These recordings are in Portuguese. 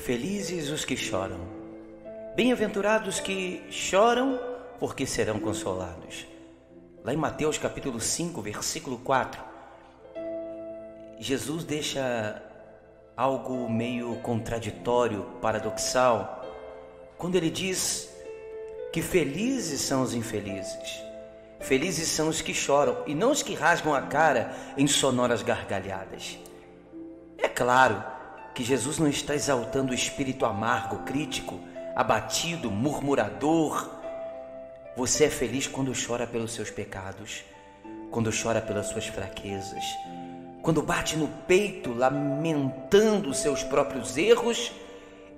Felizes os que choram, bem-aventurados que choram, porque serão consolados. Lá em Mateus capítulo 5, versículo 4, Jesus deixa algo meio contraditório, paradoxal, quando ele diz que felizes são os infelizes. Felizes são os que choram e não os que rasgam a cara em sonoras gargalhadas. É claro que Jesus não está exaltando o espírito amargo, crítico, abatido, murmurador. Você é feliz quando chora pelos seus pecados, quando chora pelas suas fraquezas, quando bate no peito lamentando os seus próprios erros,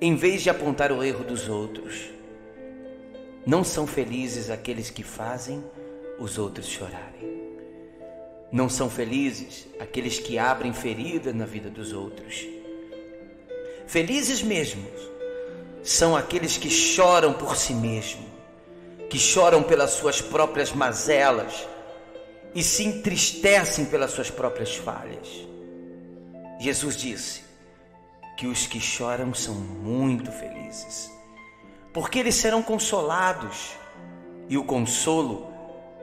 em vez de apontar o erro dos outros. Não são felizes aqueles que fazem os outros chorarem. Não são felizes aqueles que abrem ferida na vida dos outros. Felizes mesmos são aqueles que choram por si mesmo, que choram pelas suas próprias mazelas e se entristecem pelas suas próprias falhas. Jesus disse que os que choram são muito felizes, porque eles serão consolados, e o consolo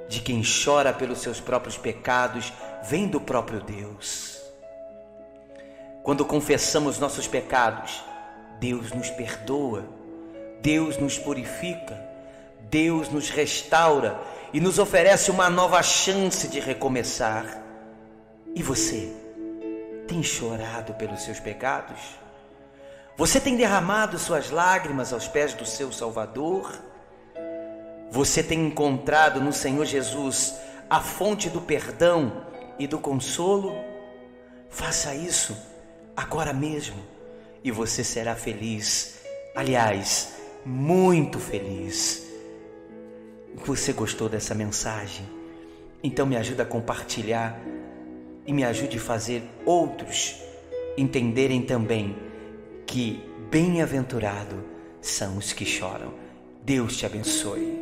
de quem chora pelos seus próprios pecados vem do próprio Deus. Quando confessamos nossos pecados, Deus nos perdoa, Deus nos purifica, Deus nos restaura e nos oferece uma nova chance de recomeçar. E você tem chorado pelos seus pecados? Você tem derramado suas lágrimas aos pés do seu Salvador? Você tem encontrado no Senhor Jesus a fonte do perdão e do consolo? Faça isso agora mesmo e você será feliz. Aliás, muito feliz. Você gostou dessa mensagem? Então me ajuda a compartilhar e me ajude a fazer outros entenderem também que bem-aventurado são os que choram. Deus te abençoe.